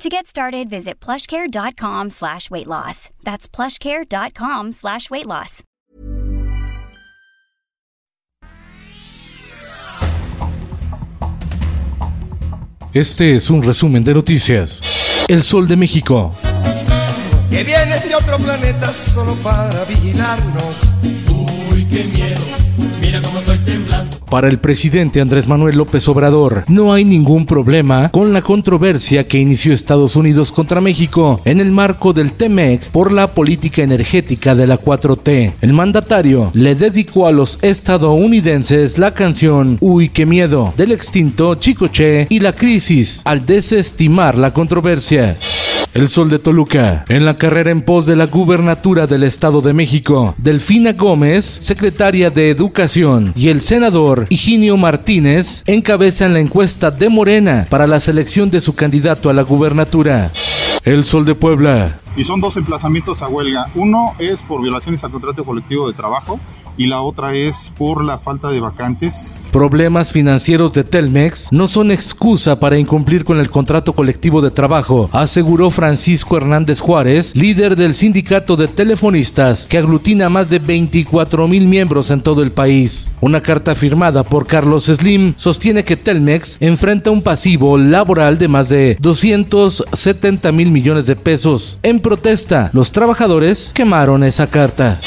To get started, visit plushcare.com slash weight loss. That's plushcare.com slash weight loss. Este es un resumen de noticias. El Sol de México. Que vienes de otro planeta solo para vigilarnos. Uy, qué miedo. Para el presidente Andrés Manuel López Obrador, no hay ningún problema con la controversia que inició Estados Unidos contra México en el marco del TEMEC por la política energética de la 4T. El mandatario le dedicó a los estadounidenses la canción Uy, qué miedo del extinto Chicoche y la crisis al desestimar la controversia. El Sol de Toluca. En la carrera en pos de la gubernatura del Estado de México, Delfina Gómez, secretaria de Educación, y el senador Higinio Martínez encabezan la encuesta de Morena para la selección de su candidato a la gubernatura. El Sol de Puebla. Y son dos emplazamientos a huelga. Uno es por violaciones al contrato colectivo de trabajo y la otra es por la falta de vacantes. Problemas financieros de Telmex no son excusa para incumplir con el contrato colectivo de trabajo, aseguró Francisco Hernández Juárez, líder del sindicato de telefonistas que aglutina más de 24 mil miembros en todo el país. Una carta firmada por Carlos Slim sostiene que Telmex enfrenta un pasivo laboral de más de 270 mil millones de pesos. En protesta, los trabajadores quemaron esa carta.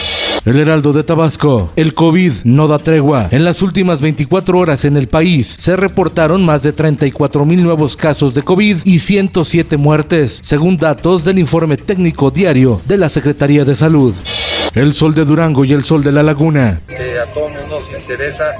El Heraldo de Tabasco. El COVID no da tregua. En las últimas 24 horas en el país se reportaron más de 34 mil nuevos casos de COVID y 107 muertes, según datos del informe técnico diario de la Secretaría de Salud. El sol de Durango y el sol de la Laguna. Interesa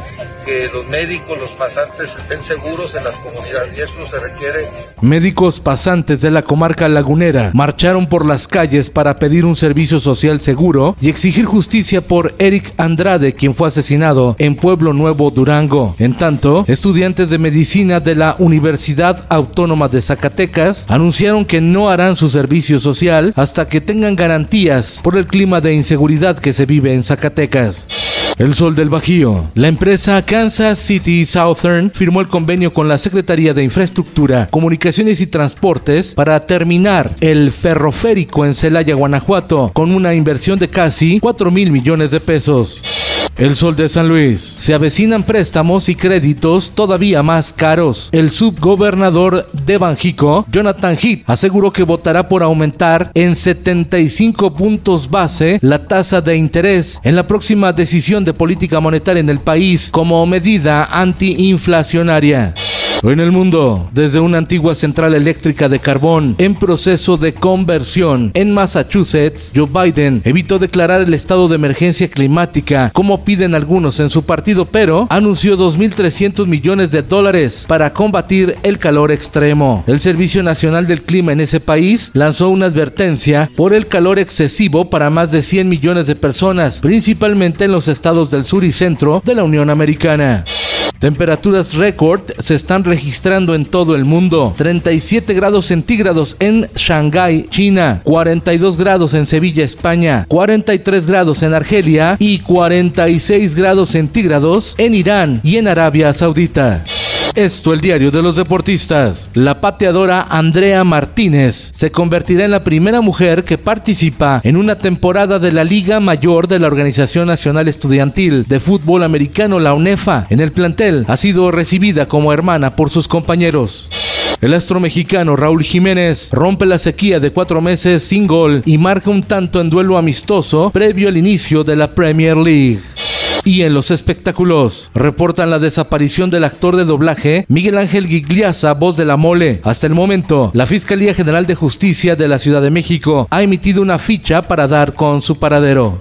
que los médicos, los pasantes estén seguros en las comunidades y eso se requiere. Médicos pasantes de la comarca lagunera marcharon por las calles para pedir un servicio social seguro y exigir justicia por Eric Andrade, quien fue asesinado en Pueblo Nuevo, Durango. En tanto, estudiantes de medicina de la Universidad Autónoma de Zacatecas anunciaron que no harán su servicio social hasta que tengan garantías por el clima de inseguridad que se vive en Zacatecas. El Sol del Bajío. La empresa Kansas City Southern firmó el convenio con la Secretaría de Infraestructura, Comunicaciones y Transportes para terminar el ferroférico en Celaya, Guanajuato, con una inversión de casi 4 mil millones de pesos. El Sol de San Luis. Se avecinan préstamos y créditos todavía más caros. El subgobernador de Banjico, Jonathan Heath, aseguró que votará por aumentar en 75 puntos base la tasa de interés en la próxima decisión de política monetaria en el país como medida antiinflacionaria. En el mundo, desde una antigua central eléctrica de carbón en proceso de conversión en Massachusetts, Joe Biden evitó declarar el estado de emergencia climática como piden algunos en su partido, pero anunció 2.300 millones de dólares para combatir el calor extremo. El Servicio Nacional del Clima en ese país lanzó una advertencia por el calor excesivo para más de 100 millones de personas, principalmente en los estados del sur y centro de la Unión Americana. Temperaturas récord se están registrando en todo el mundo. 37 grados centígrados en Shanghái, China. 42 grados en Sevilla, España. 43 grados en Argelia y 46 grados centígrados en Irán y en Arabia Saudita. Esto el diario de los deportistas. La pateadora Andrea Martínez se convertirá en la primera mujer que participa en una temporada de la Liga Mayor de la Organización Nacional Estudiantil de Fútbol Americano, la UNEFA. En el plantel ha sido recibida como hermana por sus compañeros. El astro mexicano Raúl Jiménez rompe la sequía de cuatro meses sin gol y marca un tanto en duelo amistoso previo al inicio de la Premier League. Y en los espectáculos, reportan la desaparición del actor de doblaje Miguel Ángel Gigliasa, voz de la mole. Hasta el momento, la Fiscalía General de Justicia de la Ciudad de México ha emitido una ficha para dar con su paradero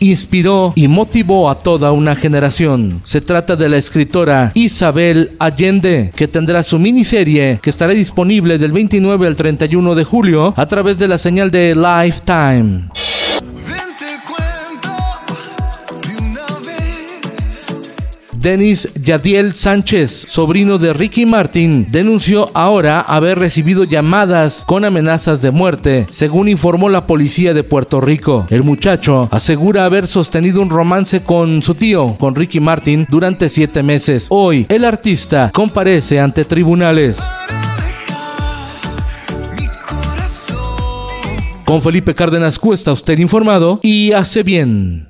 inspiró y motivó a toda una generación. Se trata de la escritora Isabel Allende, que tendrá su miniserie que estará disponible del 29 al 31 de julio a través de la señal de Lifetime. Denis Yadiel Sánchez, sobrino de Ricky Martin, denunció ahora haber recibido llamadas con amenazas de muerte, según informó la policía de Puerto Rico. El muchacho asegura haber sostenido un romance con su tío, con Ricky Martin, durante siete meses. Hoy, el artista comparece ante tribunales. Con Felipe Cárdenas Cuesta, usted informado y hace bien.